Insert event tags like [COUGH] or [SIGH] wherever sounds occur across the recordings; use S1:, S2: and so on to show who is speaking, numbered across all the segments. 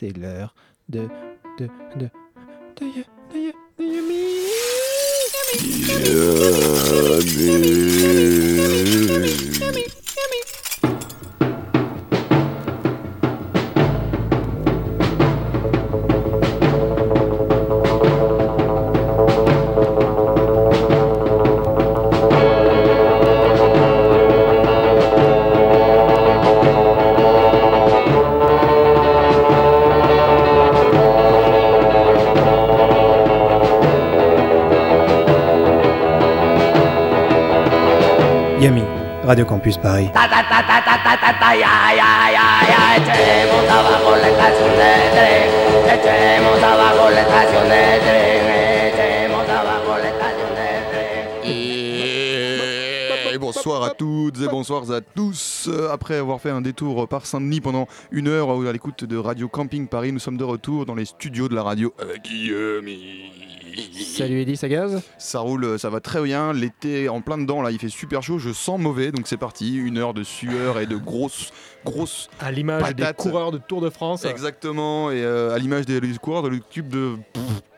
S1: c'est l'heure de. de. de. de. de. de. Yumi.
S2: De tren
S3: Et bonsoir à toutes et bonsoir à tous. Euh, Après avoir fait un détour par Saint-Denis pendant une heure à l'écoute de Radio Camping Paris, nous sommes de retour dans les studios de la radio avec Guillaume.
S1: Salut Eddie Sagaz.
S3: Ça roule, ça va très bien. L'été en plein dedans, là, il fait super chaud. Je sens mauvais, donc c'est parti. Une heure de sueur et de grosses, grosses.
S1: À l'image des coureurs de Tour de France.
S3: Exactement. Et euh, à l'image des, des coureurs de l'équipe de.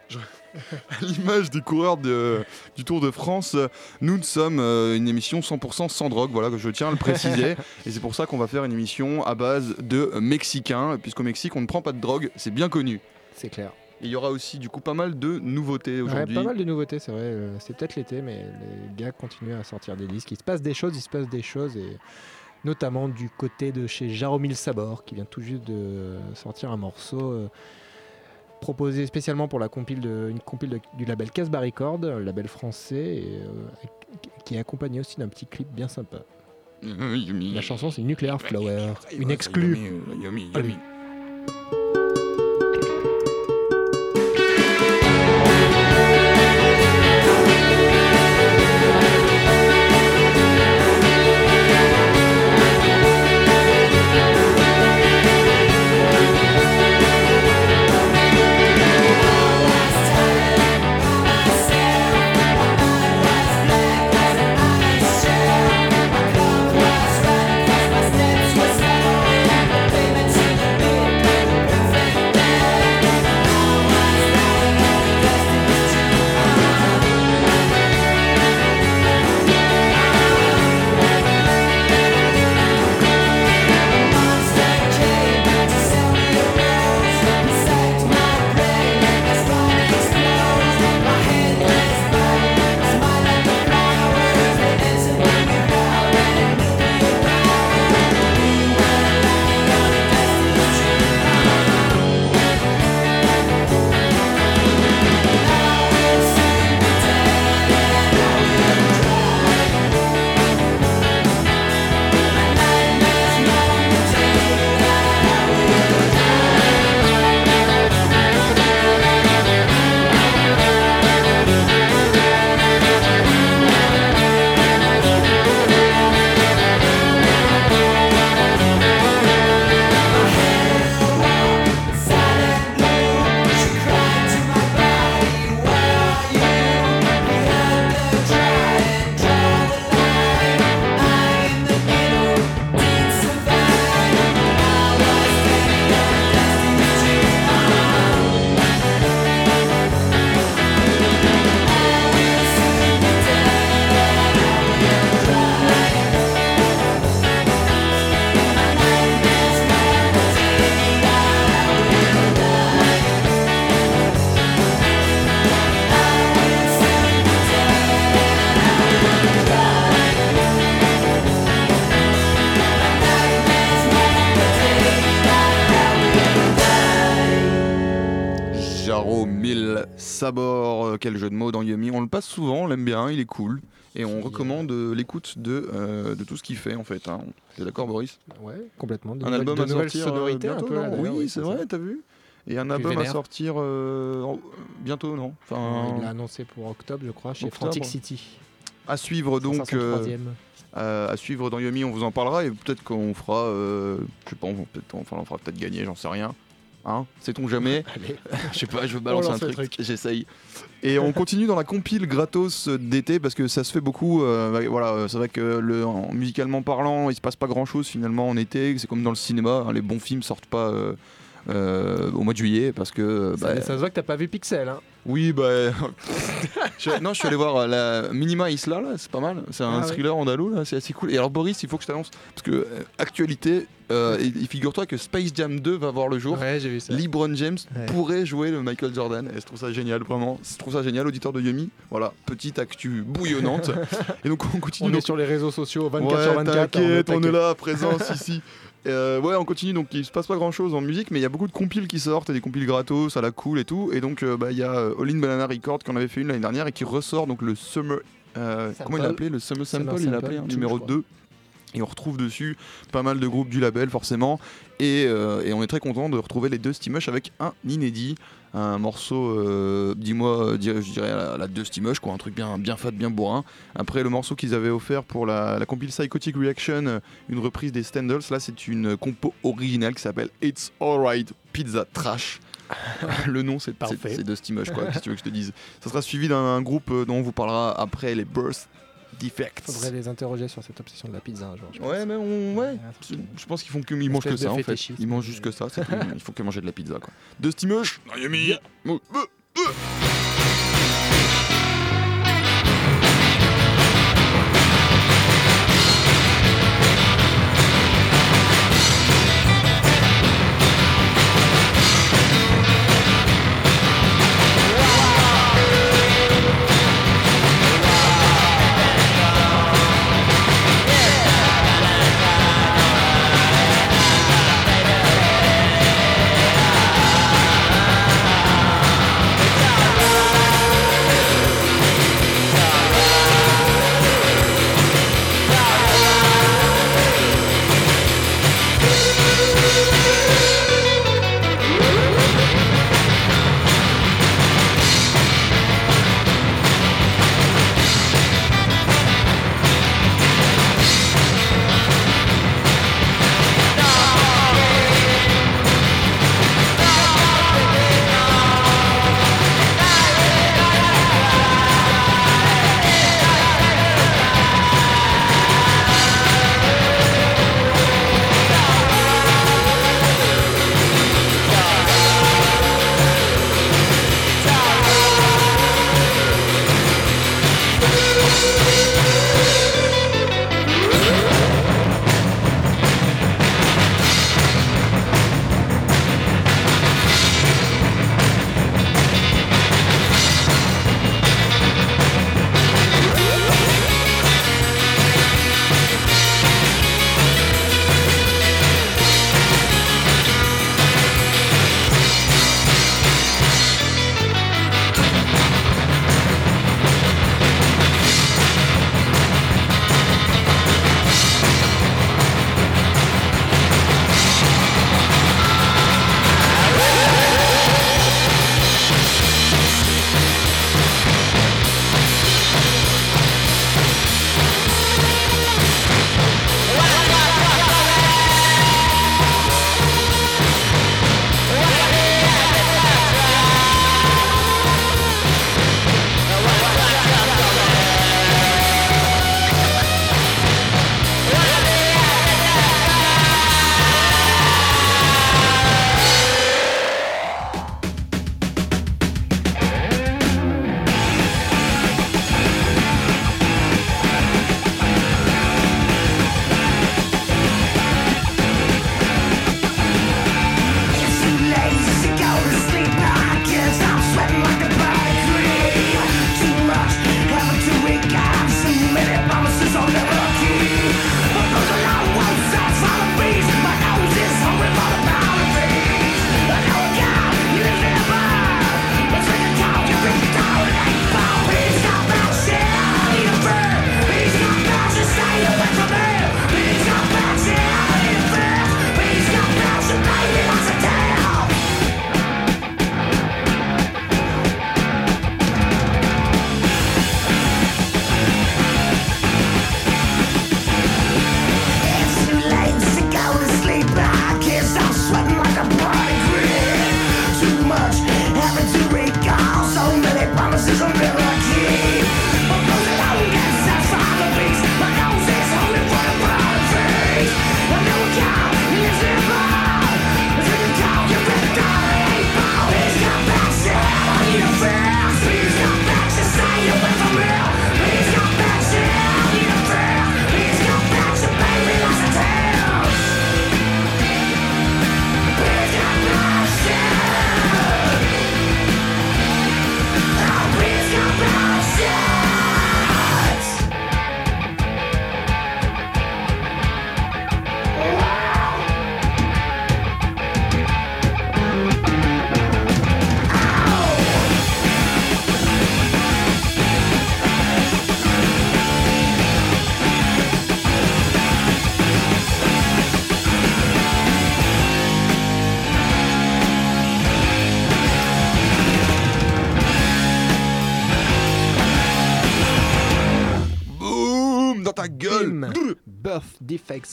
S3: Je- [LAUGHS] À l'image des coureurs de- du Tour de France, nous ne sommes euh, une émission 100% sans drogue, voilà, que je tiens à le préciser. [LAUGHS] et c'est pour ça qu'on va faire une émission à base de Mexicains, puisqu'au Mexique, on ne prend pas de drogue, c'est bien connu.
S1: C'est clair.
S3: Et il y aura aussi du coup pas mal de nouveautés
S1: Ouais,
S3: aujourd'hui.
S1: pas mal de nouveautés, c'est vrai. euh, C'est peut-être l'été, mais les gars continuent à sortir des disques. Il se passe des choses, il se passe des choses, et notamment du côté de chez Jaromil Sabor, qui vient tout juste de sortir un morceau euh, proposé spécialement pour la compile de, une compile de- du label Casbah Record, un label français, et, euh, qui est accompagné aussi d'un petit clip bien sympa. [LAUGHS] La chanson, c'est Nuclear Flower, une exclue.
S3: Yummy,
S1: Allez.
S3: Quel jeu de mots dans Yumi. On le passe souvent, on l'aime bien, il est cool. Et on recommande euh, l'écoute de, euh, de tout ce qu'il fait en fait. Hein. T'es d'accord Boris?
S1: Ouais, complètement. De
S3: Un album
S1: de
S3: à sortir euh,
S1: sonorités un
S3: bientôt,
S1: peu.
S3: non Oui, c'est vrai, t'as vu? Et un album à sortir euh, en- bientôt, non? Enfin,
S1: Il l'a annoncé pour octobre, je crois, chez
S3: Octobre.
S1: Frantic City.
S3: À suivre donc. Euh, euh, à suivre dans Yumi, on vous en parlera et peut-être qu'on fera, euh, je sais pas, on, peut-être, enfin, on fera peut-être gagner, j'en sais rien. Hein Sait-on jamais. [LAUGHS] Je sais pas, je veux balancer un truc,
S1: truc.
S3: j'essaye. Et on continue dans la compile gratos d'été parce que ça se fait beaucoup. euh, bah, voilà, euh, c'est vrai que le, en- musicalement parlant, il se passe pas grand chose finalement en été. C'est comme dans le cinéma, hein, les bons films sortent pas euh, euh, au mois de juillet parce que
S2: Ça,
S3: bah,
S2: ça se voit que t'as pas vu Pixel. Hein.
S3: oui bah [LAUGHS] je, non je suis allé voir euh, la Minima Isla là c'est pas mal c'est un
S2: Ah ouais.
S3: thriller andalou là c'est assez cool et alors Boris il faut que je t'annonce parce que euh, actualité euh, et, et figure-toi que Space Jam 2 va voir le jour
S2: Ouais, j'ai vu ça.
S3: LeBron James
S2: Ouais.
S3: pourrait jouer le Michael Jordan et je trouve ça génial vraiment je trouve ça génial auditeur de Yumi voilà petite actu bouillonnante [LAUGHS] et donc on continue
S2: On
S3: donc
S2: est sur les réseaux sociaux 24
S3: ouais,
S2: sur 24.
S3: T'inquiète, on
S2: taquet.
S3: est là, présence ici. [LAUGHS] Euh, ouais, on continue. Donc, il se passe pas grand chose en musique, mais il y a beaucoup de compiles qui sortent et des compiles gratos, ça la cool et tout. Et donc, euh, bah, il y a euh, All In Banana Record qui en avait fait une l'année dernière et qui ressort donc le Summer. euh,
S2: Sample.
S3: comment il l'a appelé Le Summer Sample,
S2: Summer
S3: il l'a
S2: Sample,
S3: appelé, hein, numéro
S2: je crois.
S3: 2. Et on retrouve dessus pas mal de groupes du label, forcément. Et, euh, et on est très content de retrouver les deux Steamush avec un inédit. Un morceau, euh, dis-moi, euh, je dirais la, la deux Steamush, quoi. Un truc bien, bien fat, bien bourrin. Après, le morceau qu'ils avaient offert pour la, la compile Psychotic Reaction, une reprise des Standals, là, c'est une compo originale qui s'appelle It's Alright Pizza Trash. [LAUGHS] le nom, c'est
S2: Parfait.
S3: c'est- c'est de Steamush, quoi. Que tu veux que je te dise Ça sera suivi d'un groupe dont on vous parlera après, les Birth Defects.
S2: Faudrait les interroger sur cette obsession de la pizza un jour. je pense.
S3: Ouais, mais on, ouais. Je pense qu'ils font que ils mangent que ça en fait. Ils mangent juste que ça. tout. [LAUGHS] Il faut que manger de la pizza quoi. De Steamush. Miami.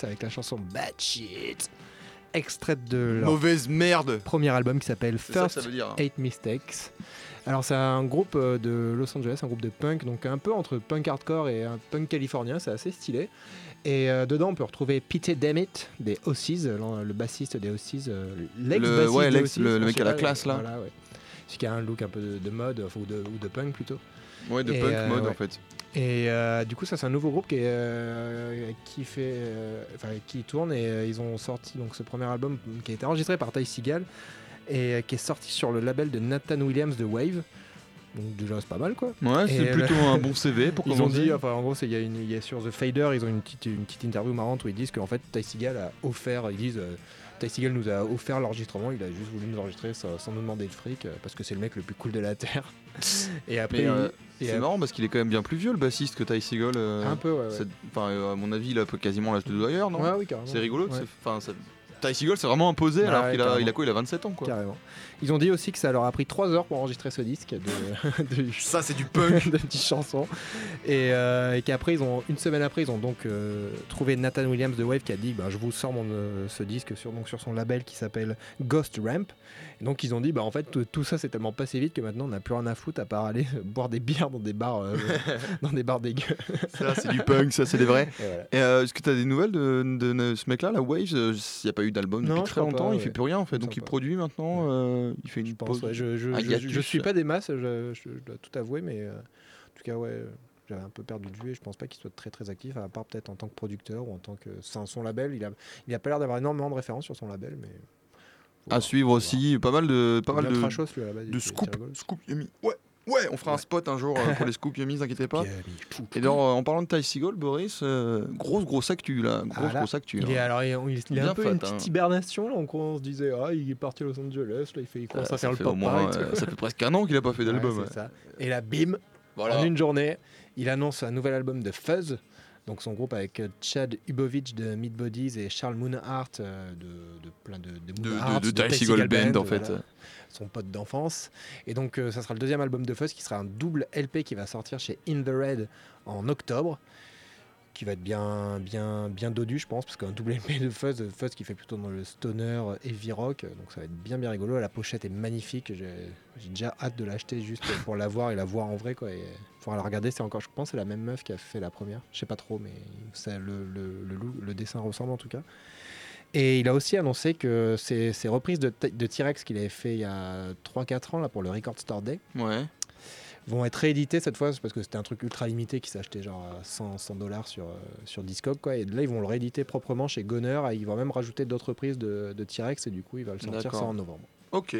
S2: Avec la chanson Bad Shit, extraite de leur
S3: Mauvaise merde.
S2: premier album qui s'appelle
S3: C'est ça que
S2: First
S3: ça veut dire. hein.
S2: Eight Mistakes. Alors c'est un groupe euh, de Los Angeles, un groupe de punk, donc un peu entre punk hardcore et un punk californien, c'est assez stylé. Et euh, dedans on peut retrouver Pete Dammit des Ossies, le, bassiste des Ossies, euh, l'ex-bassiste
S3: Le- ouais,
S2: des
S3: l'ex-
S2: Ossies,
S3: le- le
S2: je
S3: mec
S2: sais
S3: à la classe, là.
S2: Voilà, ouais. Celui qui a un look un peu de, de mode, ou, de, ou de punk plutôt.
S3: Ouais, de
S2: Et,
S3: punk
S2: euh,
S3: mode
S2: ouais.
S3: en fait.
S2: Et euh, du coup, ça c'est un nouveau groupe qui, est, euh, qui fait, euh, enfin, qui tourne et ils ont sorti donc ce premier album qui a été enregistré par Ty Seagal et qui est sorti sur le label de Nathan Williams de Wave. Donc déjà c'est pas mal quoi.
S3: Ouais, c'est plutôt un [LAUGHS] bon CV pour
S2: Ils ont
S3: commencer.
S2: dit, enfin en gros, il y, a y sur The Fader, ils ont une petite, une petite interview marrante où ils disent qu'en fait Ty Seagal a offert, ils disent, Ty Seagal nous a offert l'enregistrement, il a juste voulu nous enregistrer sans, sans nous demander de fric euh, parce que c'est le mec le plus cool de la terre. [LAUGHS] et après,
S3: euh, C'est marrant parce qu'il est quand même bien plus vieux le bassiste que Ty Seagal. euh,
S2: un peu, ouais.
S3: Enfin, à mon avis, il a quasiment l'âge de Dwyer, non?
S2: Ouais, oui, carrément.
S3: C'est rigolo.
S2: Ouais.
S3: c'est- Enfin, ça- Ty Seagal, c'est vraiment imposé
S2: Ouais,
S3: alors
S2: ouais,
S3: qu'il a, il a quoi Il a 27 ans quoi.
S2: Carrément. Ils ont dit aussi que ça leur a pris 3 heures pour enregistrer ce disque de, [LAUGHS] de,
S3: Ça, c'est du punk. [LAUGHS]
S2: de 10 chansons. Et, euh, et qu'après, ils ont, une semaine après, ils ont donc euh, trouvé Nathan Williams de Wave qui a dit bah, Je vous sors mon, euh, ce disque sur, donc, sur son label qui s'appelle Ghost Ramp. Donc, ils ont dit bah, En fait, tout, ça, c'est tellement passé vite que maintenant, on n'a plus rien à foutre à part aller [LAUGHS] boire des bières dans des bars, euh, [LAUGHS] dans des bars dégueux.
S3: ça, c'est du punk, ça, c'est des vrais.
S2: Et voilà.
S3: Et euh, est-ce que tu as des nouvelles de, de- de ce mec-là, la Waves euh, Il n'y a pas eu d'album depuis très longtemps,
S2: pas,
S3: il fait plus rien en fait. Donc il
S2: pas.
S3: produit maintenant, euh, il fait une
S2: Je pense,
S3: pause.
S2: ouais, je, je suis pas des masses, je, je- je dois tout avouer, mais euh, en tout cas, ouais, euh, j'avais un peu perdu de vue et je pense pas qu'il soit très très actif, à part peut-être en tant que producteur ou en tant que. C'est un- son label, il a, il a pas l'air d'avoir énormément de références sur son label, mais.
S3: À suivre aussi, pas mal de, pas mal de,
S2: lui,
S3: de scoop, scoop. Ouais, ouais, on fera un spot un jour euh, pour les scoop yummy, inquiétez pas.
S2: Euh,
S3: Et donc, en parlant de Ty Seagal, Boris, euh, grosse grosse actu là, grosse
S2: Ah, là,
S3: grosse actu.
S2: Il est,
S3: là.
S2: alors, il, il- il est
S3: Bien
S2: un peu
S3: fat,
S2: une
S3: hein.
S2: petite hibernation, là, on, on se disait, ah, il est parti à Los Angeles, là, il, fait, il
S3: Euh,
S2: commence
S3: ça,
S2: à faire le pop
S3: moins, euh, ça fait presque un an qu'il a pas fait d'album.
S2: Ouais,
S3: ouais.
S2: Et là, bim,
S3: Voilà.
S2: En une journée, il annonce un nouvel album de Fuzz, donc son groupe avec euh, Chad Ubovic de Meat Bodies et Charles Moonhart euh, de, de plein de, de,
S3: De,
S2: Moonheart,
S3: de, de Seagal Band en
S2: voilà,
S3: fait.
S2: son pote d'enfance. Et donc euh, ça sera le deuxième album de Fuzz qui sera un double LP qui va sortir chez In the Red en octobre. Qui va être bien, bien, bien dodu, je pense, parce qu'un double LP de Fuzz, Fuzz qui fait plutôt dans le stoner heavy rock, donc ça va être bien, bien rigolo. La pochette est magnifique, j'ai déjà hâte de l'acheter juste pour la voir et la voir en vrai, quoi. Et faudra la regarder, c'est encore, je pense, c'est la même meuf qui a fait la première. Je sais pas trop, mais le, dessin ressemble en tout cas. Et il a aussi annoncé que ces, ces reprises de, de T-Rex qu'il avait fait il y a 3-4 ans là, pour le Record Store Day
S3: Ouais.
S2: Vont être réédités cette fois parce que c'était un truc ultra limité qui s'achetait genre à 100 100 dollars sur, euh, sur Discog quoi. Et là ils vont le rééditer proprement chez Gunner et ils vont même rajouter d'autres reprises de, de T-Rex et du coup il va le sortir ça en novembre.
S3: Ok.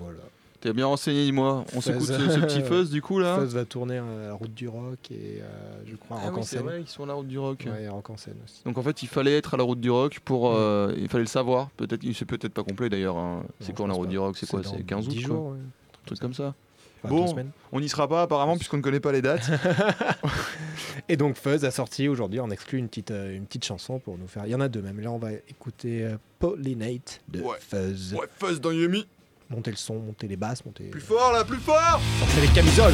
S2: Voilà.
S3: T'es bien renseigné, dis-moi. On s'écoute ce, ce petit [LAUGHS] fuzz du coup là.
S2: Fuzz va tourner à la route du rock et euh, je crois à
S3: Ah
S2: Rock
S3: oui,
S2: en
S3: c'est
S2: scène.
S3: vrai, ils sont à la route du rock.
S2: Ouais, Rock en scène aussi.
S3: Donc en fait, il fallait être à la route du rock pour. euh, il fallait le savoir. Peut-être, c'est peut-être pas complet d'ailleurs. hein. C'est
S2: je
S3: la route
S2: pas.
S3: du rock C'est quoi C'est 15 août
S2: 10
S3: quoi
S2: jours, ouais.
S3: Un truc comme ça.
S2: Enfin,
S3: Bon. On n'y sera pas apparemment puisqu'on ne connaît pas les dates. [LAUGHS]
S2: Et donc Fuzz a sorti aujourd'hui en exclu une petite, euh, une petite chanson pour nous faire. Il y en a deux même. Là on va écouter euh, Pollinate de
S3: Ouais.
S2: Fuzz.
S3: ouais, fuzz dans Yumi.
S2: Montez le son, montez les basses, montez,
S3: Plus fort là, plus fort
S2: sortez les camisoles.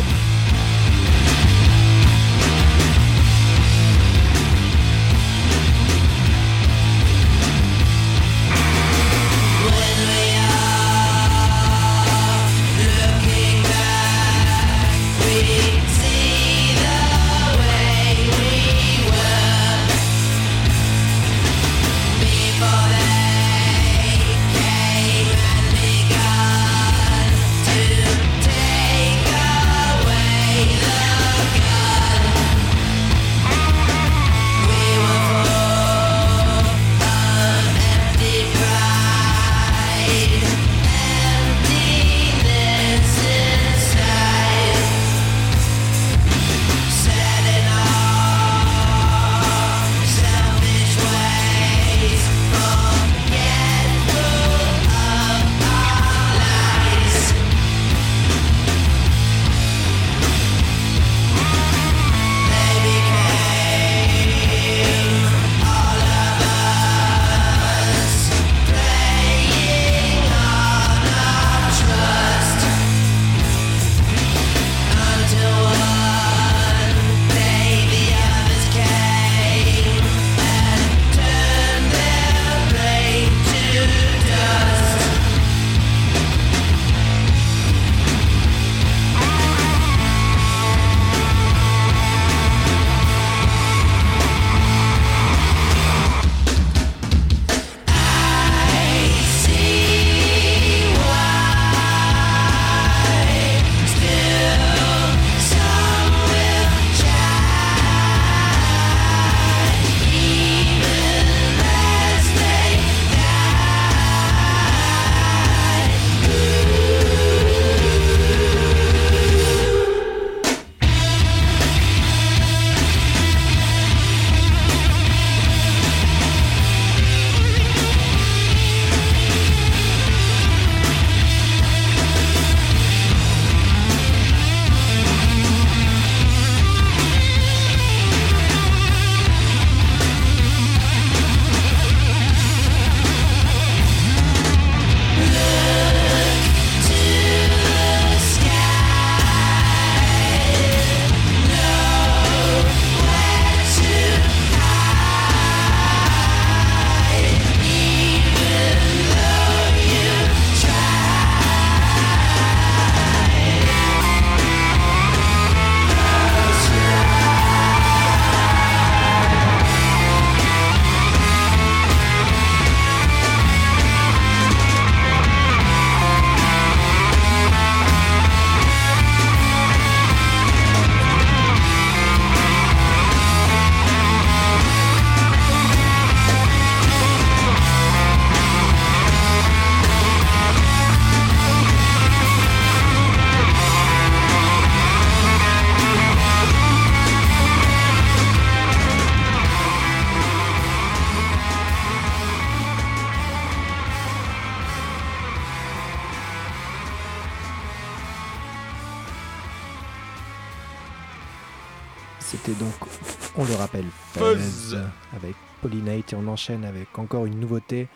S2: Enchaîne avec encore une nouveauté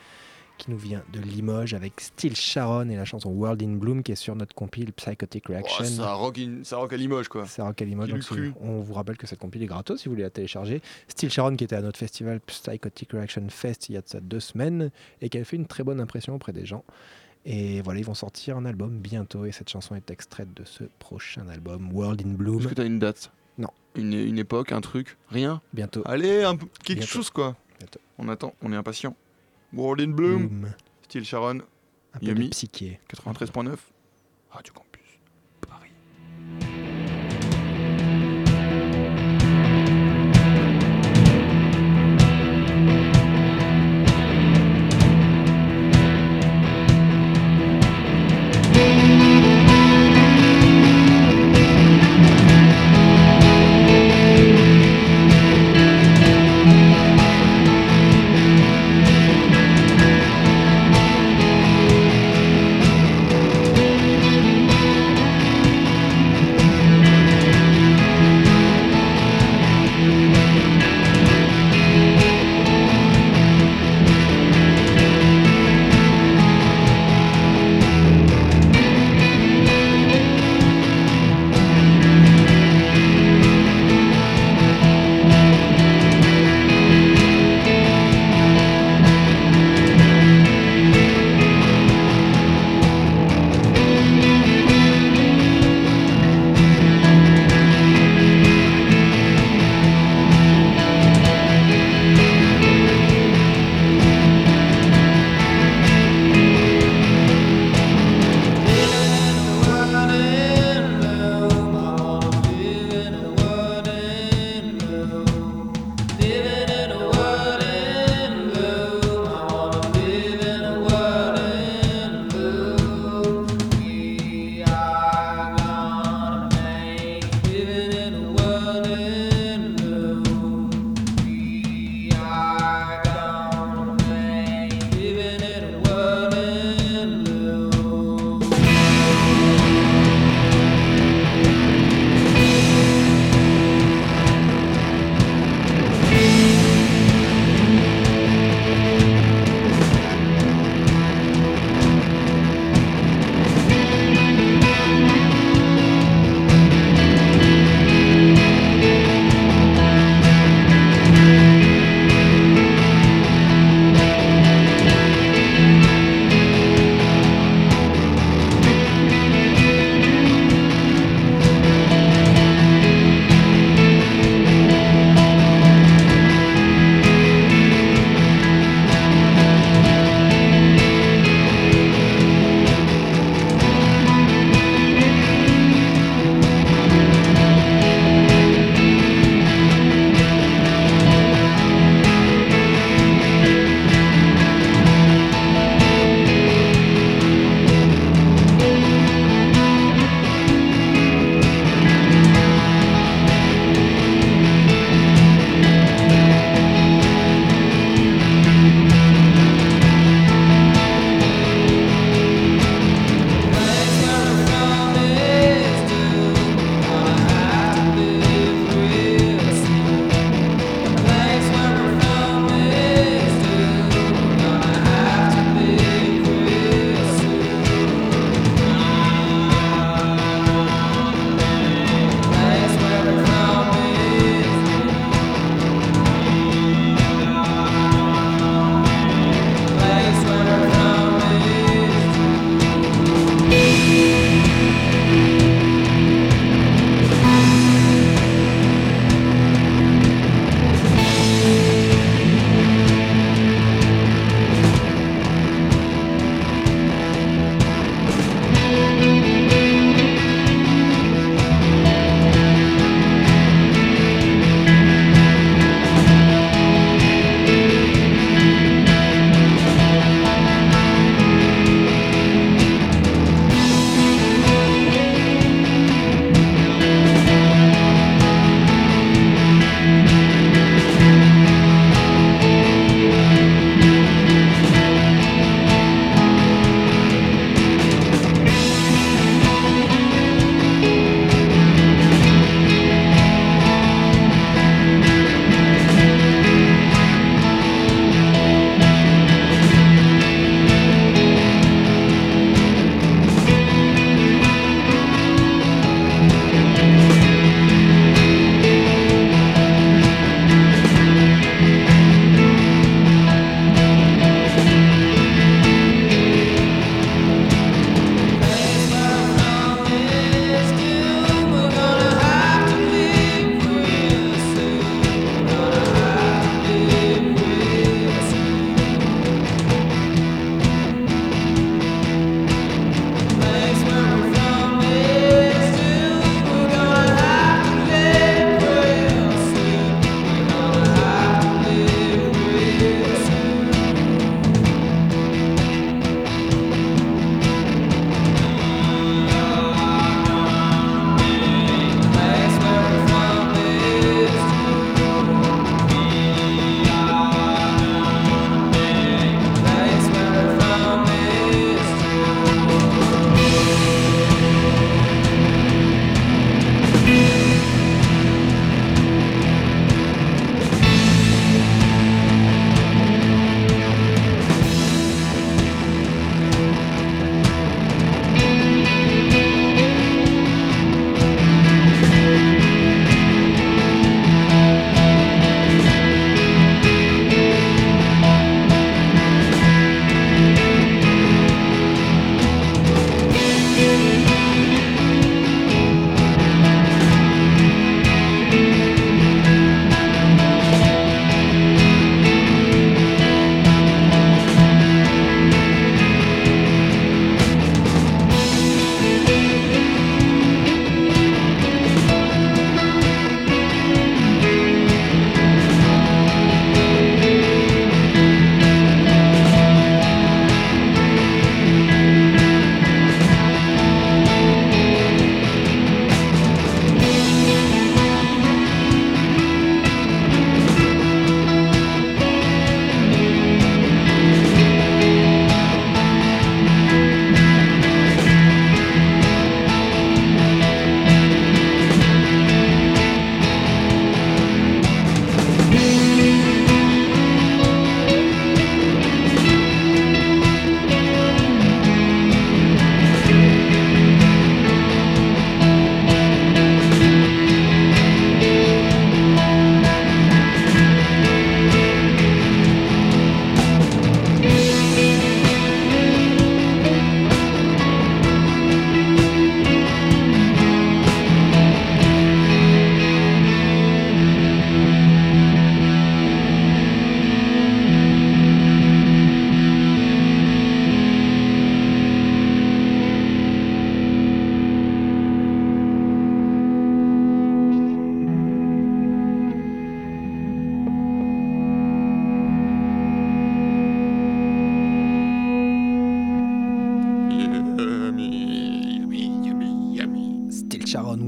S2: qui nous vient de Limoges avec Steel Sharon et la chanson World in Bloom qui est sur notre compile Psychotic
S3: Oh,
S2: Reaction.
S3: ça, rock in- ça rock à Limoges, quoi.
S2: C'est Rock à Limoges, donc on vous rappelle que cette compile est gratos si vous voulez la télécharger. Steel Sharon qui était à notre festival Psychotic Reaction Fest il y a de ça deux semaines et qui a fait une très bonne impression auprès des gens. Et voilà, ils vont sortir un album bientôt et cette chanson est extraite de ce prochain album World in Bloom.
S3: Est-ce que t'as une date?
S2: Non.
S3: Une, une époque, un truc? Rien?
S2: Bientôt.
S3: Allez, un quelque
S2: Bientôt.
S3: chose, quoi. On attend, on est impatient. World in Bloom. Style Sharon,
S2: Un peu
S3: Yumi.
S2: de psyché.
S3: 93.9. Radio Campus.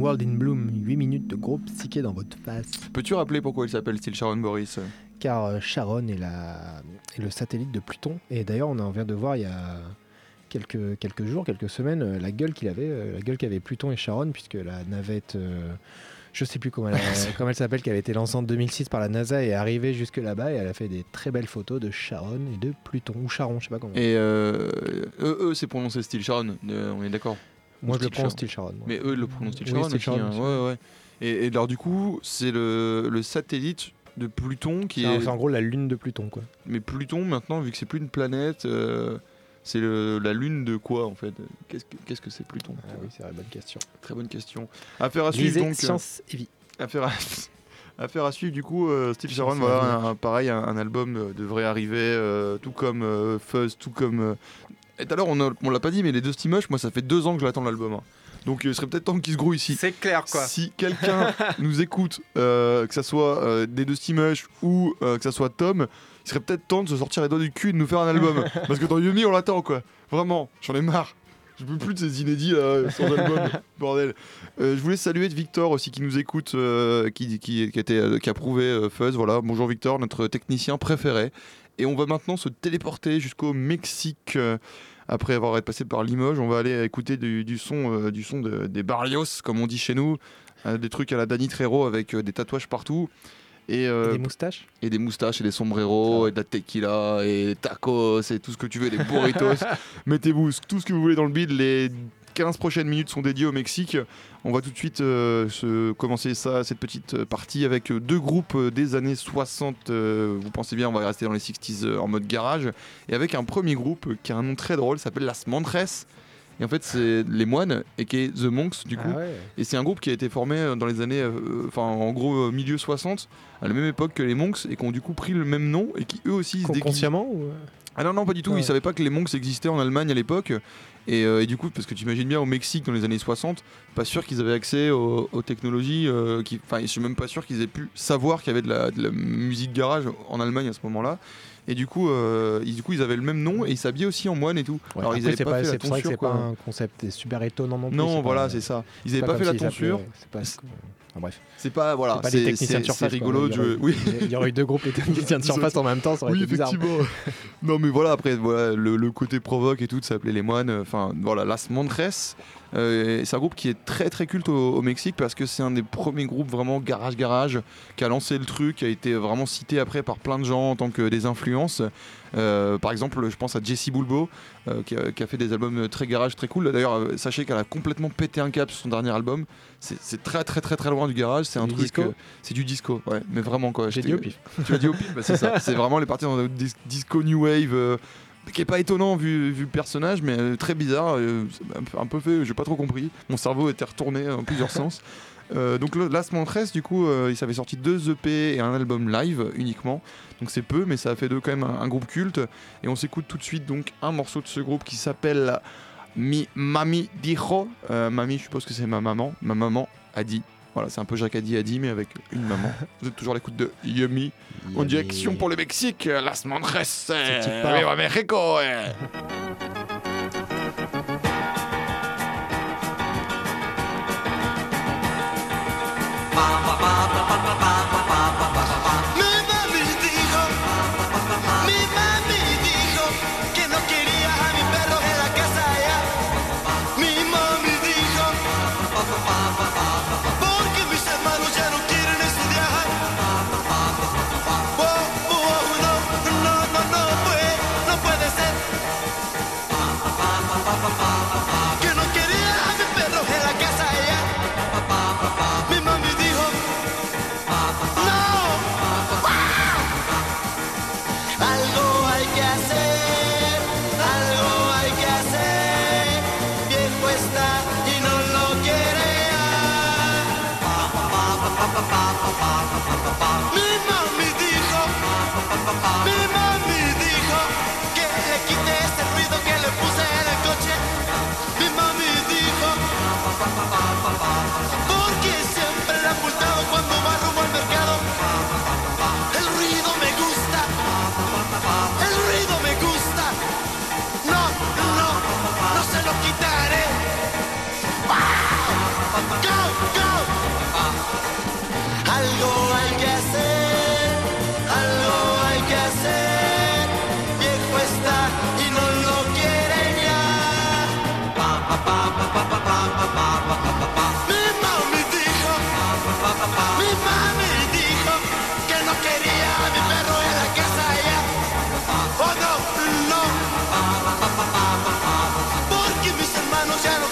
S2: World in Bloom, 8 minutes de gros psyché dans votre face.
S3: Peux-tu rappeler pourquoi il s'appelle Style Sharon Boris?
S2: Car euh, Sharon est, la, est le satellite de Pluton. Et d'ailleurs, on en vient de voir il y a quelques, quelques jours, quelques semaines, euh, la gueule qu'il avait, euh, la gueule qu'avaient Pluton et Sharon, puisque la navette, euh, je sais plus comment elle, [LAUGHS] comment elle s'appelle, qui avait été lancée en 2006 par la NASA, est arrivée jusque là-bas et elle a fait des très belles photos de Sharon et de Pluton, ou Charon, je sais pas comment.
S3: Et euh, eux, eux, c'est prononcé Style Sharon, euh, on est d'accord?
S2: Moi, je le prends
S3: Sharon.
S2: style Sharon. moi.
S3: Mais eux, ils le prononcent
S2: Oui,
S3: Sharon
S2: Style
S3: aussi.
S2: Sharon
S3: hein. Ouais, ouais. Et, et alors, du coup, c'est le, le satellite de Pluton qui est.
S2: c'est en gros la lune de Pluton, quoi.
S3: Mais Pluton, maintenant, vu que c'est plus une planète, euh, c'est la lune de quoi en fait? Qu'est-ce que c'est Pluton?
S2: Ah oui, c'est la bonne question.
S3: Très bonne question. Affaire à suivre
S2: Lisez
S3: donc. euh,
S2: Science et Vie.
S3: Affaire à, [LAUGHS] affaire à suivre du coup, euh, Style Sharon, voilà,
S2: et
S3: un, pareil, un, un album euh, devrait arriver, euh, tout comme euh, Fuzz, tout comme. Et tout à l'heure, on, a- on l'a pas dit, mais les deux Steamush, moi, ça fait deux ans que je l'attends l'album. hein. Donc, euh, il serait peut-être temps qu'ils se grouillent ici.
S4: C'est clair quoi.
S3: Si quelqu'un [LAUGHS] nous écoute, euh, que ça soit euh, des deux Steamush ou euh, que ça soit Tom, il serait peut-être temps de se sortir les doigts du cul et de nous faire un album. [LAUGHS] Parce que dans Yumi, on l'attend quoi. Vraiment, j'en ai marre. Je peux plus de ces inédits là, sans album, [LAUGHS] bordel. Je voulais saluer Victor aussi qui nous écoute, qui, qui, qui, était, qui a prouvé Fuzz. Voilà, bonjour Victor, notre technicien préféré. Et on va maintenant se téléporter jusqu'au Mexique. Euh, après avoir été passé par Limoges, on va aller écouter du, du son, euh, du son de- des barrios, comme on dit chez nous. Euh, des trucs à la Danny Trejo avec euh, des tatouages partout. Et, euh,
S2: Et des moustaches
S3: et des moustaches et des sombreros et de la tequila et des tacos et tout ce que tu veux, des burritos. [LAUGHS] Mettez-vous tout ce que vous voulez dans le bide. Les 15 prochaines minutes sont dédiées au Mexique. On va tout de suite euh, se commencer cette petite euh, partie avec deux groupes euh, des années 60. euh, vous pensez bien, on va rester dans les 60s euh, en mode garage. Et avec un premier groupe qui a un nom très drôle, s'appelle Las Montres. Et en fait, c'est les moines et qui est The Monks du coup.
S2: Ah ouais.
S3: Et c'est un groupe qui a été formé euh, dans les années, euh, enfin en gros euh, milieu 60, à la même époque que les Monks, et qui ont du coup pris le même nom, et qui eux aussi se
S2: Con-. Consciemment ou...
S3: Ah non, non, pas du tout,
S2: Ouais.
S3: ils savaient pas que les Monks existaient en Allemagne à l'époque. Et, euh, et du coup, parce que tu imagines bien au Mexique dans les années 60, pas sûr qu'ils avaient accès aux, aux technologies, enfin je suis même pas sûr qu'ils aient pu savoir qu'il y avait de la, de la musique garage en Allemagne à ce moment-là. Et du coup, euh, ils, du coup, ils avaient le même nom et ils s'habillaient aussi en moine et tout.
S2: Ouais,
S3: Alors ils
S2: après,
S3: avaient
S2: c'est
S3: pas, fait la tonsure
S2: c'est pas un concept super étonnant non plus.
S3: Non, voilà,
S2: pas-
S3: c'est ça. Ils
S2: c'est
S3: avaient pas, fait la tonsure.
S2: pas- Enfin, bref.
S3: C'est pas voilà,
S2: C'est pas
S3: c'est
S2: techniciens de
S3: c'est- c'est
S2: surface. quoi.
S3: rigolo
S2: Il y aurait-.
S3: Oui.
S2: Il y aurait eu deux groupes de techniciens de [LAUGHS] surface en même temps, ça aurait
S3: Oui,
S2: été bizarre.
S3: effectivement. [LAUGHS] non, mais voilà, après, voilà, le, le côté provoque et tout, ça s'appelait les moines. Enfin, voilà, Las Montres. Euh, c'est un groupe qui est très très culte au, au Mexique parce que c'est un des premiers groupes vraiment garage-garage qui a lancé le truc, qui a été vraiment cité après par plein de gens en tant que des influences. Euh, par exemple, je pense à Jessie Bulbo euh, qui, a, qui a fait des albums très garage, très cool. D'ailleurs, sachez qu'elle a complètement pété un cap sur son dernier album. C'est très très très très loin du garage. C'est un
S2: Du
S3: truc.
S2: disco
S3: c'est du disco, ouais, mais vraiment quoi.
S2: J'ai dit au pif.
S3: tu as dit au pif, bah, c'est ça. C'est vraiment les parties dans un dis- disco new wave. Qui est pas étonnant vu, vu le personnage, mais euh, très bizarre. euh, un peu- fait, j'ai pas trop compris. Mon cerveau était retourné en plusieurs [LAUGHS] sens. Euh, donc Last Montress, du coup, euh, il s'avait sorti deux EP et un album live uniquement. Donc c'est peu, mais ça a fait d'eux quand même un, groupe culte. Et on s'écoute tout de suite donc un morceau de ce groupe qui s'appelle Mi Mami Dijo. Mami, je suppose que c'est ma maman. Ma maman a dit. Voilà, c'est un peu Jacques a dit mais avec une maman. [LAUGHS] Vous êtes toujours à l'écoute de Yummy. En direction pour le Mexique, Las Montres. Viva Mexico. euh.
S5: cuando va rumbo al mercado. El ruido me gusta, el ruido me gusta. No, no, no se lo quitaré. ¡Go, go! Algo hay que hacer, algo hay que hacer. Viejo está y no lo quiere ya. Pa, pa, pa, mi mami dijo que no quería a mi perro en la casa ya. Oh no, no. Porque mis hermanos ya
S3: no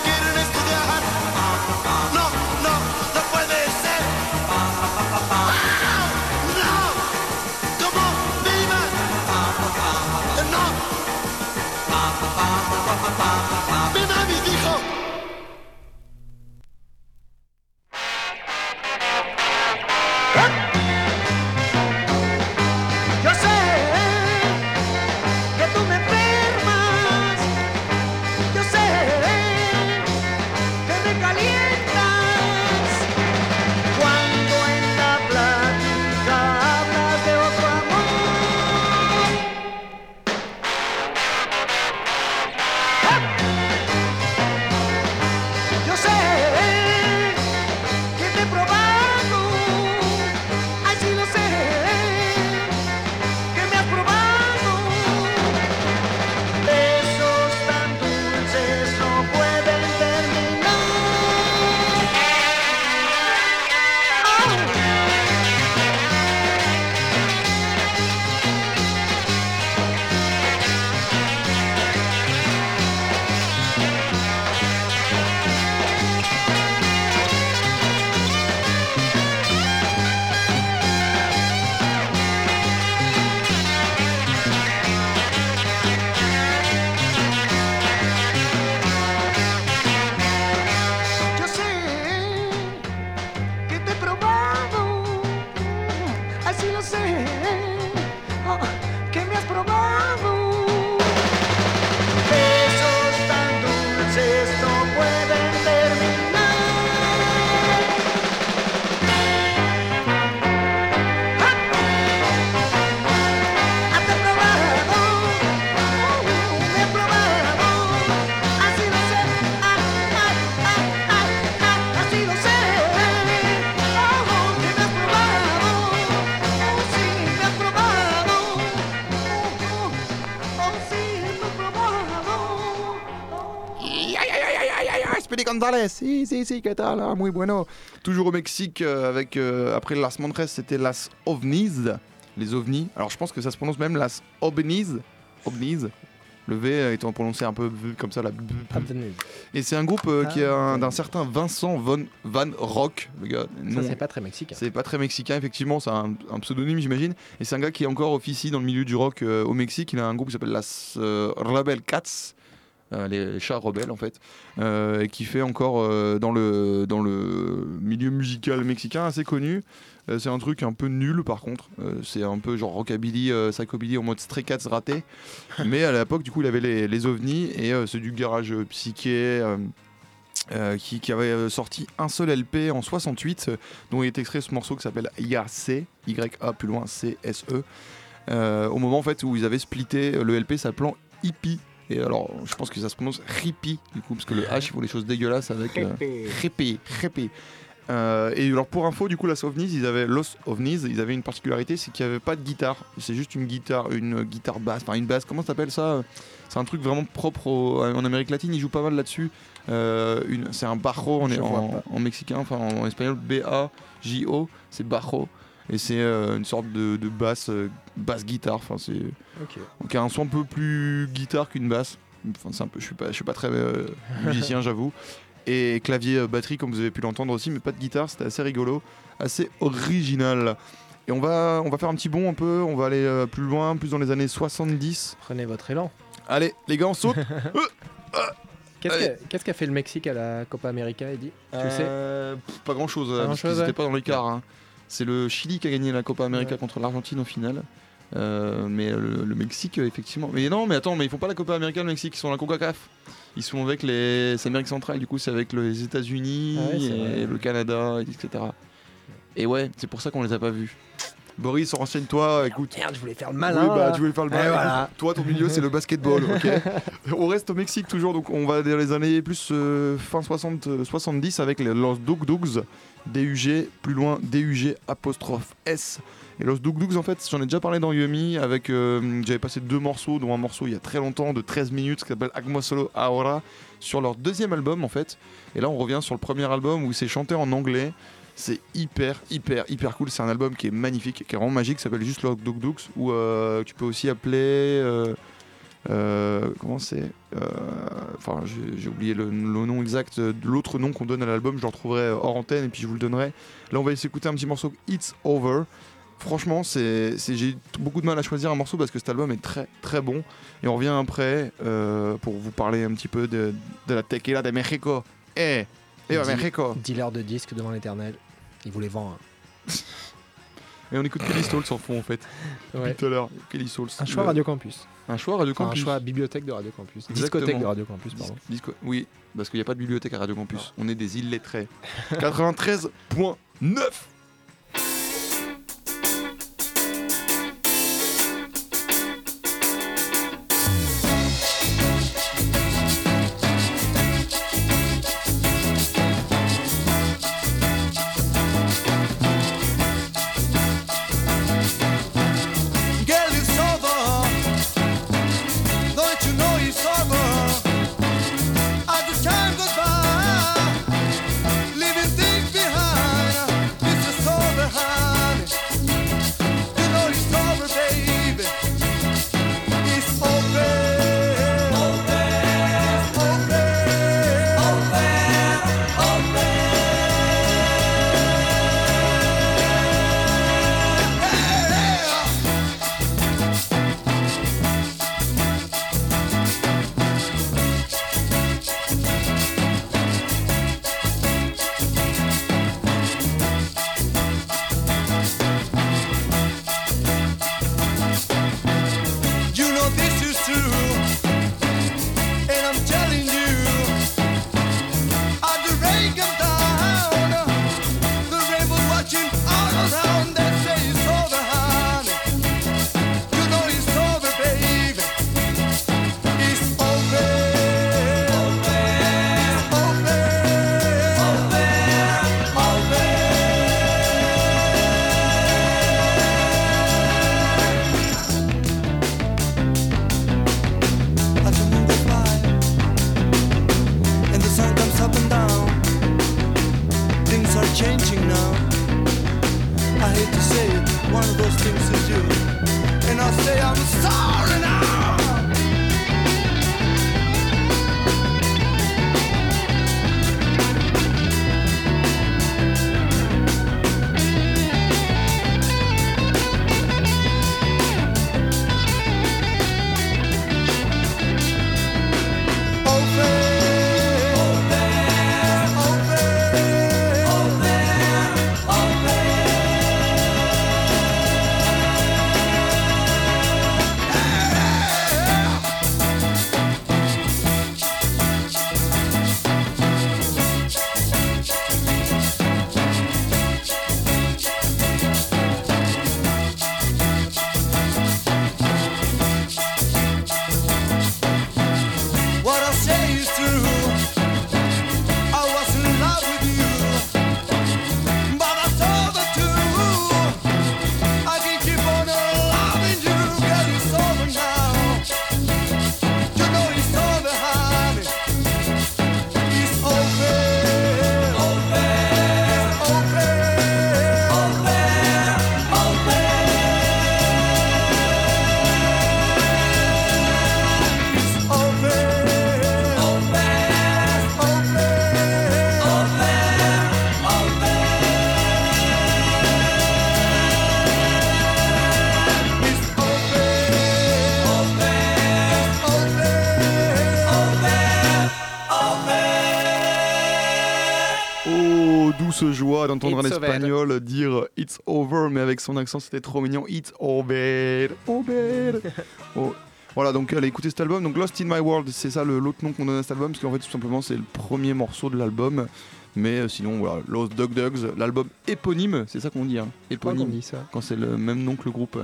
S3: González. Si, si, si, ¿qué tal? Ah, muy bueno. Toujours au Mexique, euh, avec euh, après Las Montres, c'était Las OVNIs, les ovnis. Alors je pense que ça se prononce même Las OVNIs, OVNIs. Le V étant prononcé un peu comme ça, là.
S2: Avenue.
S3: Et c'est un groupe euh, qui est un-
S2: Ah.
S3: d'un certain Vincent Von, Van Rock, le gars.
S2: Ça, c'est pas très mexicain.
S3: c'est pas très mexicain, effectivement, c'est un, un pseudonyme, j'imagine. Et c'est un gars qui encore officie dans le milieu du rock euh, au Mexique. Il a un groupe qui s'appelle Las euh, Rebel Cats, euh, les, les chats rebelles en fait, euh, et qui fait encore euh, dans, le, dans le milieu musical mexicain assez connu. Euh, c'est un truc un peu nul par contre. Euh, c'est un peu genre rockabilly, euh, psychobilly en mode Stray Cats raté. [LAUGHS] Mais à l'époque, du coup, il avait les, les ovnis et euh, c'est du garage euh, psyché. euh, euh, qui, qui avait euh, sorti un seul LP en 68 euh, dont il est extrait ce morceau qui s'appelle YAC, Y-A plus loin C-S-E, euh, au moment en fait où ils avaient splitté euh, le LP s'appelant Hippie. Et alors, je pense que ça se prononce Hippie, du coup, parce que le H, ils font des choses dégueulasses avec. euh, Hippie, Hippie. Euh, et alors pour info, du coup, la OVNIs, ils avaient Los OVNIs, ils avaient une particularité, c'est qu'il n'y avait pas de guitare. C'est juste une guitare, une guitare basse, enfin une basse. Comment ça s'appelle ça C'est un truc vraiment propre au- en Amérique latine. Ils jouent pas mal là-dessus. Euh, c'est un bajo en,
S2: Je vois
S3: en- en mexicain, enfin en, espagnol B-A-J-O, c'est bajo. Et c'est euh, une sorte de, de basse, euh, basse guitare. Enfin, c'est
S2: Ok.
S3: donc un son un peu plus guitare qu'une basse. Enfin, c'est un peu, je suis pas, je suis pas très euh, [LAUGHS] musicien, j'avoue. Et clavier, batterie, comme vous avez pu l'entendre aussi, mais pas de guitare. C'était assez rigolo, assez original. Et on va, on va faire un petit bond un peu. On va aller euh, plus loin, plus dans les années 70.
S2: Prenez votre élan.
S3: Allez, les gars, on saute. [LAUGHS]
S2: Qu'est-ce qu'a fait le Mexique à la Copa América, Eddie? Tu sais?
S3: Pff, Pas grand chose,
S2: Pas
S3: parce qu'ils
S2: grand-chose,
S3: n'étaient
S2: ouais.
S3: pas dans l'écart. hein. C'est le Chili qui a gagné la Copa América
S2: Ouais.
S3: contre l'Argentine au final. Euh, mais le, le Mexique, euh, effectivement. Mais non, mais attends, mais ils font pas la Copa América, le Mexique, ils sont à la CONCACAF. Ils sont avec les. C'est Amérique centrale, du coup, c'est avec les États-Unis
S2: Ah ouais,
S3: et le Canada, etc. Et ouais, c'est pour ça qu'on les a pas vus. Boris, renseigne-toi, écoute.
S2: Merde, je voulais faire le
S3: Oui,
S2: malin.
S3: bah, tu voulais faire le
S2: Et
S3: mal.
S2: voilà.
S3: Toi, ton milieu, c'est le basketball, ok [LAUGHS] On reste au Mexique toujours, donc on va dans les années plus euh, fin 60, euh, 70 avec les Los Dug Dugs, DUG, plus loin DUG apostrophe S. Et Los Dug Dugs, en fait, j'en ai déjà parlé dans Yumi, avec, euh, j'avais passé deux morceaux, dont un morceau il y a très longtemps de 13 minutes qui s'appelle Agmo Solo Ahora, sur leur deuxième album en fait. Et là, on revient sur le premier album où c'est chanté en anglais. C'est hyper, hyper, hyper cool. C'est un album qui est magnifique, qui est vraiment magique, qui s'appelle juste Dug Dugs, ou euh, tu peux aussi appeler. euh, euh, comment c'est Enfin, j'ai oublié le, le nom exact de l'autre nom qu'on donne à l'album. Je le retrouverai hors antenne et puis je vous le donnerai. Là, on va s'écouter un petit morceau It's Over. Franchement, c'est, j'ai beaucoup de mal à choisir un morceau parce que cet album est très très bon. Et on revient après pour vous parler un petit peu de, de la tequila de Mexico. Eh, eh,
S2: Dis-
S3: Mexico.
S2: Dealer de disques devant l'éternel. Il voulait vendre. [LAUGHS]
S3: Et on écoute Kelly Souls en fond en fait.
S2: Ouais.
S3: Tout à l'heure, Kelly Souls.
S2: Un choix
S3: Le-
S2: Radio Campus.
S3: Un choix Radio
S2: Enfin,
S3: Campus.
S2: un choix bibliothèque de Radio Campus.
S3: Exactement.
S2: Discothèque de Radio Campus, pardon.
S3: Dis- disco- Oui, parce qu'il n'y a pas de bibliothèque à Radio Campus. On est des illettrés. 93.9 espagnol dire It's over, mais avec son accent, c'était trop mignon. It's over. Over. [LAUGHS] Oh. Voilà, donc allez écouter cet album. Donc Lost in My World, c'est ça le- l'autre nom qu'on donne à cet album, parce qu'en fait, tout simplement, c'est le premier morceau de l'album. Mais euh, sinon, voilà, Lost Dog Dogs, l'album éponyme, c'est ça qu'on dit, hein, éponyme,
S2: dit ça.
S3: quand c'est le même nom que le groupe.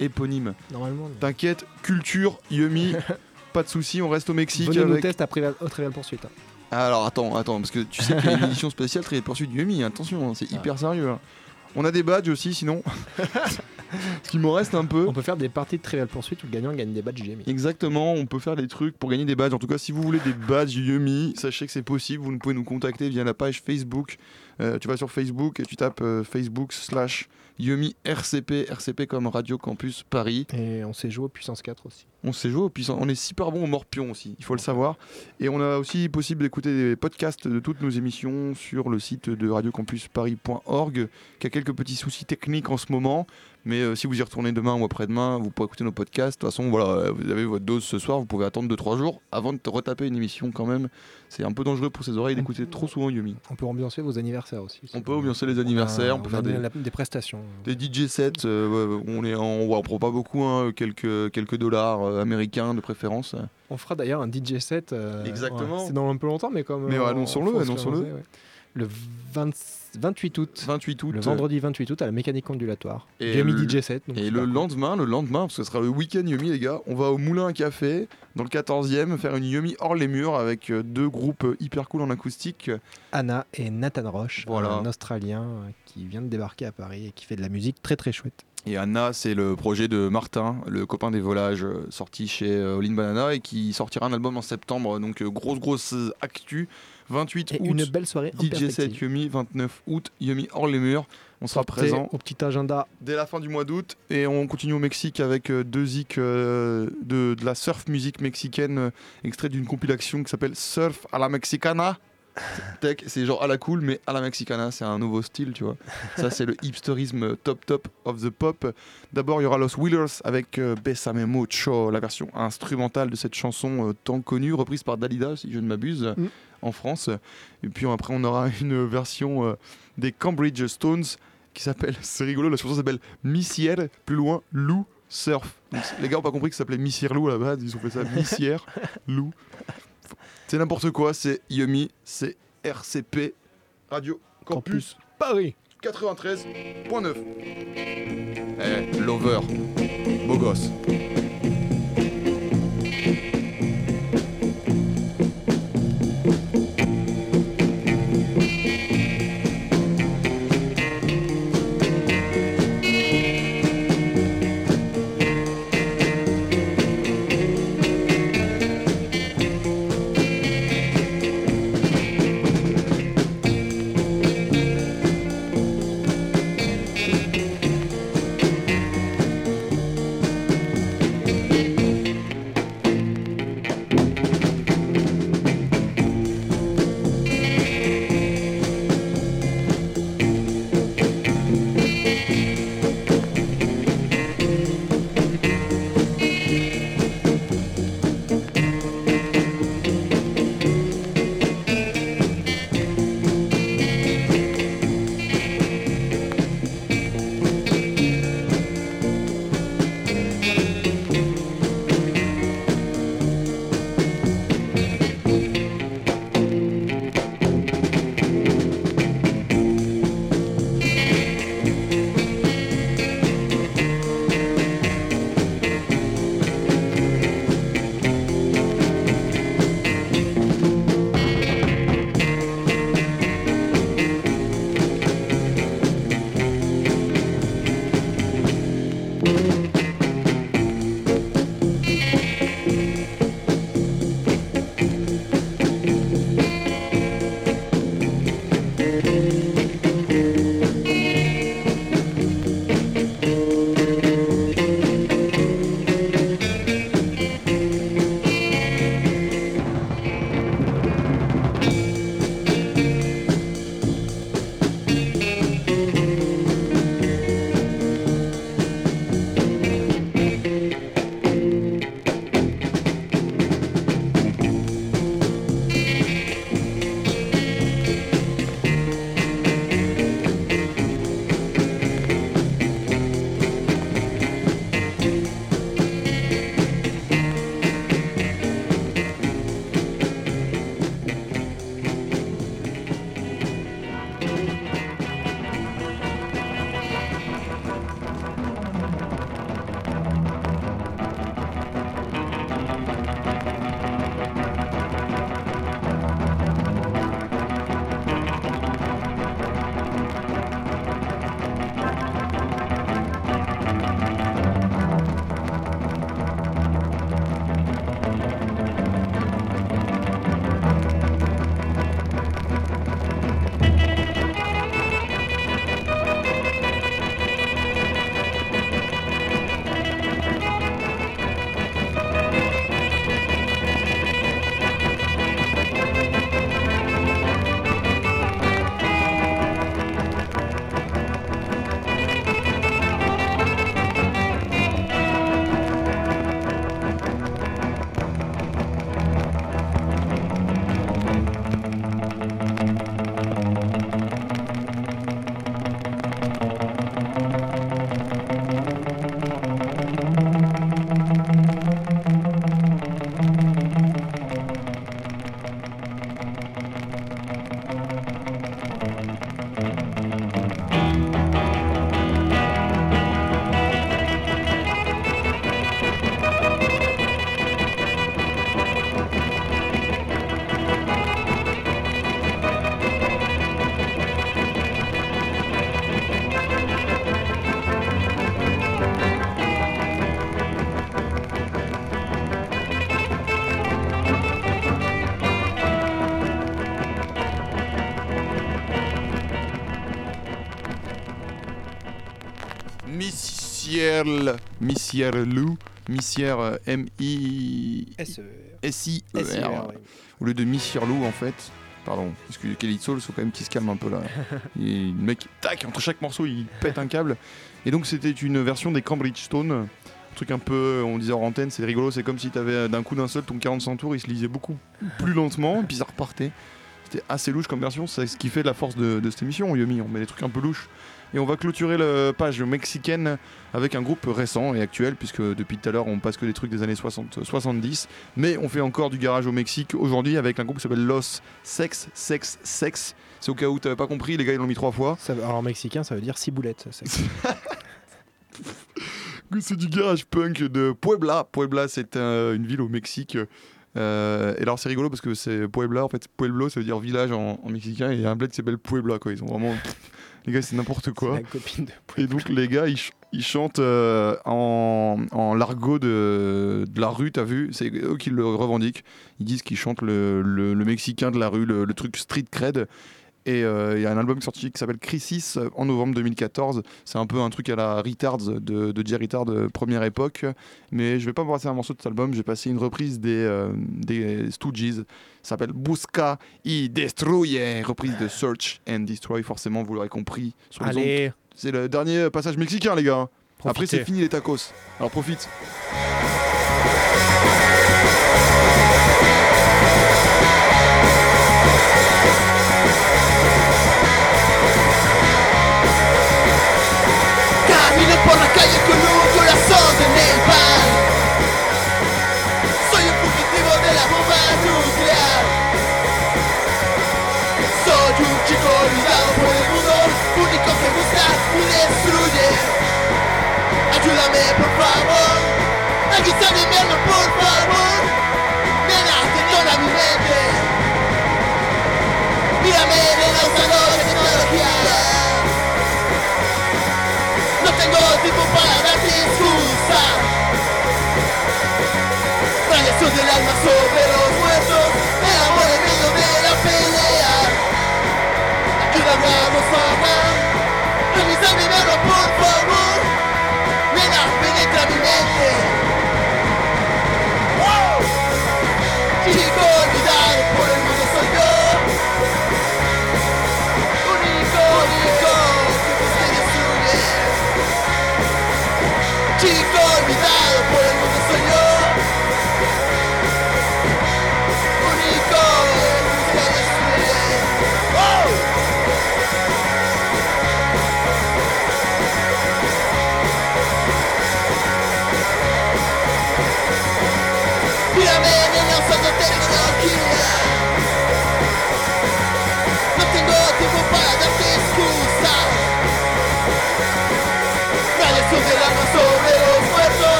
S3: Éponyme.
S2: Normalement.
S3: T'inquiète, culture, Yumi, [LAUGHS] pas de soucis, on reste au Mexique
S2: Venez nous
S3: avec.
S2: tester à Trivial- au Trivial Poursuite. hein.
S3: Alors attends, attends, parce que tu sais qu'il y a une édition spéciale très poursuite du Yumi, attention, hein, c'est
S2: Ah.
S3: hyper sérieux. hein. On a des badges aussi, sinon. [LAUGHS] Ce qui m'en reste un peu.
S2: On peut faire des parties de Trivial Poursuite où le gagnant gagne des badges Jamie.
S3: Exactement, on peut faire des trucs pour gagner des badges. En tout cas, si vous voulez des badges Yumi, sachez que c'est possible. Vous pouvez nous contacter via la page Facebook. Euh, tu vas sur Facebook et tu tapes euh, Facebook slash Yumi RCP, RCP comme Radio Campus Paris.
S2: Et on s'est joué au puissance 4 aussi.
S3: On s'est joué au puissant. On est super bon au morpion aussi, il faut le savoir. Et on a aussi possible d'écouter des podcasts de toutes nos émissions sur le site de radiocampusparis.org, qui a quelques petits soucis techniques en ce moment. Mais euh, si vous y retournez demain ou après-demain, vous pourrez écouter nos podcasts. De toute façon, voilà, euh, vous avez votre dose ce soir. Vous pouvez attendre 2-3 jours avant de retaper une émission quand même. C'est un peu dangereux pour ses oreilles d'écouter trop souvent Yumi.
S2: On peut ambiancer vos anniversaires aussi.
S3: On peut ambiancer les anniversaires, on peut faire des,
S2: des prestations.
S3: Des DJ sets. euh, on est on prend pas beaucoup, hein, quelques, quelques dollars euh, américains de préférence.
S2: On fera d'ailleurs un DJ set. euh,
S3: Exactement.
S2: ouais, c'est dans un peu longtemps, mais comme.
S3: Mais
S2: euh,
S3: annonçons-le, annonçons-le.
S2: ouais. Le 20 28 août.
S3: 28 août.
S2: Le vendredi 28 août à la mécanique ondulatoire.
S3: Et
S2: Jamie
S3: le-
S2: DJ set. donc
S3: Et
S2: super
S3: le
S2: cool.
S3: lendemain, le lendemain, parce que ce sera le week-end Yumi, les gars, on va au Moulin à Café, dans le 14e, faire une Yumi hors les murs avec euh, deux groupes euh, hyper cool en acoustique.
S2: Anna et Nathan Roche,
S3: Voilà.
S2: un Australien euh, qui vient de débarquer à Paris et qui fait de la musique très très chouette.
S3: Et Anna, c'est le projet de Martin, le copain des volages, euh, sorti chez euh, All In Banana et qui sortira un album en septembre. Donc, euh, grosse, grosse actu. 28
S2: Et
S3: août,
S2: une belle soirée en
S3: DJ set
S2: perspective.
S3: Yumi. 29 août, Yumi hors les murs. On sera
S2: Sortez
S3: présent
S2: au petit agenda.
S3: dès la fin du mois d'août et on continue au Mexique avec euh, deux zik euh, de, de la surf musique mexicaine euh, extrait d'une compilation qui s'appelle Surf à la Mexicana. [LAUGHS] Tech, c'est genre à la cool mais à la Mexicana, c'est un nouveau style, tu vois. Ça c'est le hipsterisme top top of the pop. D'abord, il y aura Los Wheelers avec euh, Besame Mucho, la version instrumentale de cette chanson euh, tant connue reprise par Dalida si je ne m'abuse
S2: Mm.
S3: En France. Et puis après on aura [LAUGHS] une version euh, des Cambridge Stones qui s'appelle, [LAUGHS] c'est rigolo, la chanson s'appelle Missière, plus loin, Lou Surf. Donc, les gars ont pas compris que ça s'appelait Missière Lou à la base, ils ont fait ça [LAUGHS] Missière Lou. C'est n'importe quoi, c'est Yumi, c'est RCP, Radio Campus,
S2: Paris.
S3: 93.9. Eh, Lover, beau gosse. Missiel. Missierlou. Missier euh, M-I.
S2: SER.
S3: S-I-E-R. Au lieu de Missierlou, en fait. Pardon, excusez Kelly Soul, il faut quand même qu'il se calme un peu là. [LAUGHS] Et le mec, tac, entre chaque morceau, il pète un câble. Et donc, c'était une version des Cambridge Stone. Un truc un peu, on disait en antenne, c'est rigolo, c'est comme si t'avais d'un coup d'un seul ton 45 tours, il se lisait beaucoup plus lentement, puis ça repartait. C'était assez louche comme version, c'est ce qui fait la force de, de cette émission, Yomi. On met des trucs un peu louches. Et on va clôturer la page mexicaine avec un groupe récent et actuel, puisque depuis tout à l'heure on passe que des trucs des années 60, 70. Mais on fait encore du garage au Mexique aujourd'hui avec un groupe qui s'appelle Los Sex, Sex, Sex. C'est au cas où t'avais pas compris, les gars ils l'ont mis trois fois.
S2: Ça, alors en mexicain, ça veut dire ciboulette. ça, [LAUGHS] [LAUGHS] c'est-
S3: du garage punk de Puebla. Puebla, c'est euh, une ville au Mexique. Euh, et alors c'est rigolo parce que c'est Puebla, en fait Pueblo ça veut dire village en, en mexicain et il y a un bled qui s'appelle Puebla quoi. Ils ont vraiment... les gars c'est n'importe quoi.
S2: la copine de
S3: Et donc les gars ils, ch- ils chantent euh, en, en largot de, de la rue, t'as vu? C'est eux qui le revendiquent. Ils disent qu'ils chantent le, le- le mexicain de la rue, le, le truc street cred. Et euh, il y a un album sorti qui s'appelle Crisis euh, en novembre 2014. C'est un peu un truc à la Retards de, de Jerry Retard de première époque. Mais je vais pas passer un morceau de cet album, je vais passer une reprise des, euh, des Stooges. Ça s'appelle Busca y Destruye, reprise de Search and Destroy, forcément, vous l'aurez compris. Sur les ondes.
S2: Allez,
S3: C'est le dernier passage mexicain, les gars. Après, c'est fini les tacos. Alors profite.
S5: Ayúdame por favor. Alguien mi alma por favor. Nena, toda mi mente. Mírame, nena, usando tecnología. No tengo tiempo para darte excusa. Radiación del alma sobre los muertos. El amor en medio de la pelea. Ayúdame a favor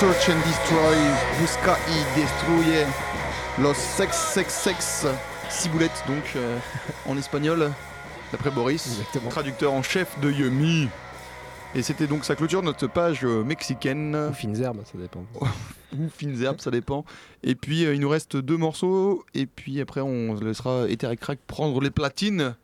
S3: Search and Destroy, Busca y Destruye, Los Sex Sex Sex, Ciboulette donc euh, en espagnol, d'après Boris,
S2: Exactement.
S3: traducteur en chef de Yumi. Et c'était donc sa clôture notre page euh, mexicaine,
S2: Ou fines herbes, ça dépend. [LAUGHS]
S3: ou fines herbes, ça dépend. Et puis euh, il nous reste deux morceaux, et puis après on laissera Ether et Crack prendre les platines.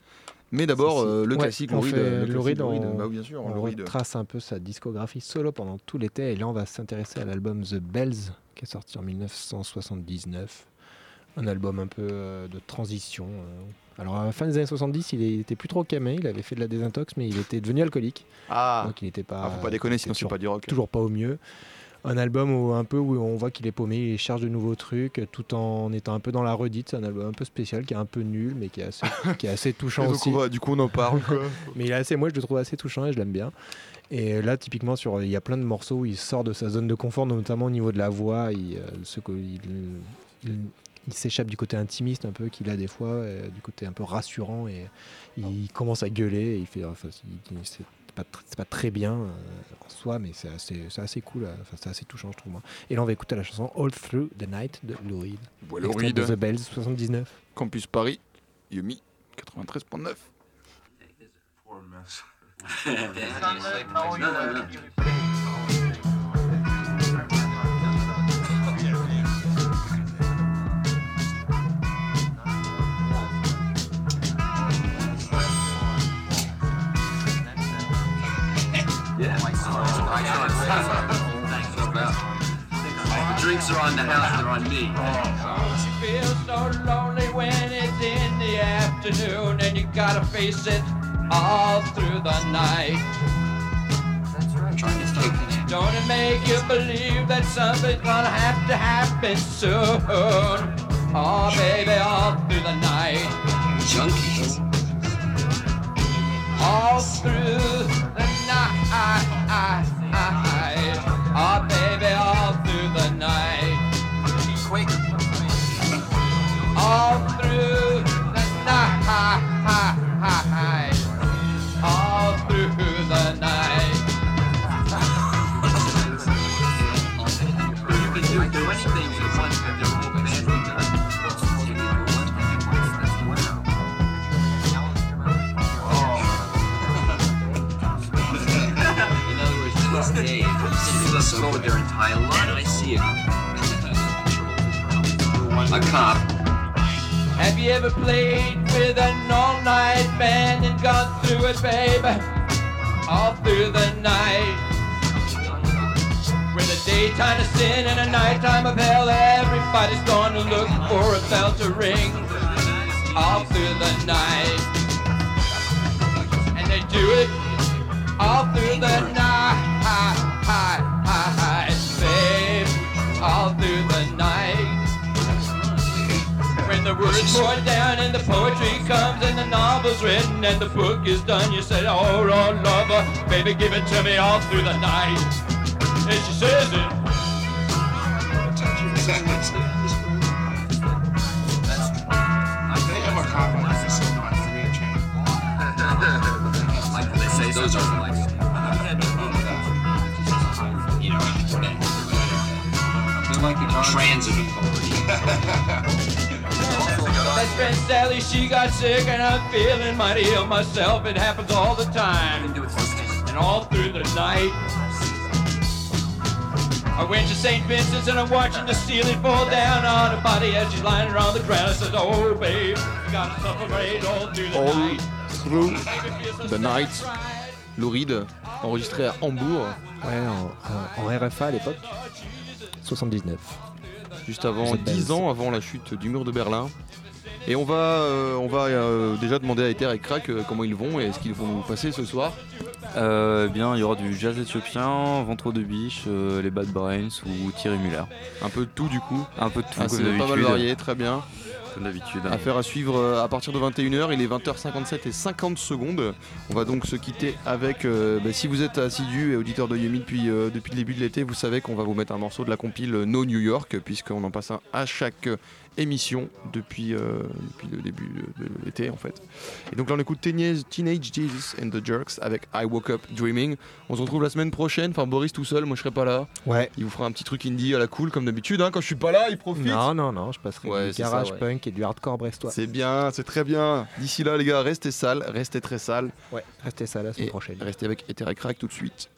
S3: Mais d'abord euh, le
S2: Ouais,
S3: classique,
S2: on fait
S3: Bah oui, bien sûr,
S2: On retrace un peu sa discographie solo pendant tout l'été et là on va s'intéresser à l'album The Bells qui est sorti en 1979. Un album un peu euh, de transition. euh. Alors à la fin des années 70 il était plus trop camé, il avait fait de la désintox mais il était devenu alcoolique.
S3: Ah,
S2: Donc il n'était pas...
S3: Ah, faut pas déconner, sinon c'est pas du rock.
S2: toujours pas au mieux. Un album où un peu où on voit qu'il est paumé, il cherche de nouveaux trucs, tout en étant un peu dans la redite. C'est un album un peu spécial, qui est un peu nul, mais qui est assez, [LAUGHS] qui est assez touchant
S3: donc,
S2: aussi.
S3: on va- du coup, on en parle. quoi. [LAUGHS]
S2: Mais il est assez, moi je le trouve assez touchant et je l'aime bien. Et là, typiquement, sur, il y a plein de morceaux où il sort de sa zone de confort, notamment au niveau de la voix. Il, euh, ce que- il, il- il s'échappe du côté intimiste un peu qu'il a des fois, du côté un peu rassurant, et il commence à gueuler. Et il fait, enfin, c'est pas, tr- pas très bien euh, en soi, mais c'est assez, c'est assez cool. euh, Enfin, c'est assez touchant, je trouve. moi. Et là, on va écouter la chanson All Through the Night de Lou Reed.
S3: Reed.
S2: de The Bells 79.
S3: Campus Paris, Yumi 93.9. [LAUGHS] [LAUGHS]
S4: The drinks are on the house, they're on me.
S6: She feels so lonely when it's in the afternoon and you gotta face it all through the night. That's right.
S4: Trying to take it
S6: Don't it make you believe that something's gonna have to happen soon? Oh, baby, all through the night,
S4: Junkies.
S6: all through the night. Oh, baby, all through the night. all through
S4: go their entire life, I see it. A cop
S6: Have you ever played with an all-night band and gone through it, baby? All through the night. With a daytime of sin and a nighttime of hell, everybody's gonna look for a bell to ring. All through the night. And they do it all through the night, babe. All through the night. When the words pour down and the poetry comes and the novel's written and the book is done, you say, Oh, Lord, lover, baby, give it to me all through the night. And she says it.
S4: those are like like the transit authority.
S6: Best friend Sally, she got sick and I'm feeling mighty ill myself. It happens all the time and all through the night. I went to St. Vincent's and I'm watching the ceiling fall down on her body as she's lying around the ground. I said, Oh, babe, you gotta suffer all through the
S3: All
S6: night.
S3: through
S6: Make me feel so
S3: the night.
S6: satisfied.
S3: Lou Reed, euh, enregistré à Hambourg,
S2: Ouais, en, euh, en- en RFA à l'époque. 79.
S3: juste avant
S2: Cette
S3: 10
S2: belle-
S3: ans avant la chute du mur de Berlin. Et on va, euh, on va euh, déjà demander à Ether et Crack euh, comment ils vont et ce qu'ils vont nous passer ce soir.
S7: Euh, bien, il y aura du jazz éthiopien, Ventre de biche, euh, les Bad Brains ou Thierry Muller.
S3: Un peu de tout du coup.
S7: Un peu de tout
S3: Ah,
S7: comme
S3: pas mal varié, très bien.
S7: D'habitude.
S3: Affaire à suivre euh, à partir de 21h, il est 20h57 et 50 secondes. On va donc se quitter avec, euh, bah, si vous êtes assidu et auditeur de Yumi depuis, euh, depuis le début de l'été, vous savez qu'on va vous mettre un morceau de la compile No New York, puisqu'on en passe un à chaque émission depuis, euh, depuis le début de, de l'été en fait. Et donc là on écoute Teenage, Teenage Jesus and the Jerks avec I Woke Up Dreaming. On se retrouve la semaine prochaine, enfin Boris tout seul, moi je serai pas là.
S2: Ouais.
S3: Il vous fera un petit truc indie à la cool comme d'habitude, hein. quand je suis pas là il profite.
S2: Non, non, non, je passerai
S3: Ouais,
S2: du
S3: c'est ça,
S2: garage
S3: ouais.
S2: punk et du hardcore brestois.
S3: C'est bien, c'est très bien. D'ici là, les gars, restez sales, restez très sales.
S2: Ouais, restez ça la semaine
S3: Et
S2: prochaine.
S3: restez avec Ether et Crack tout de suite.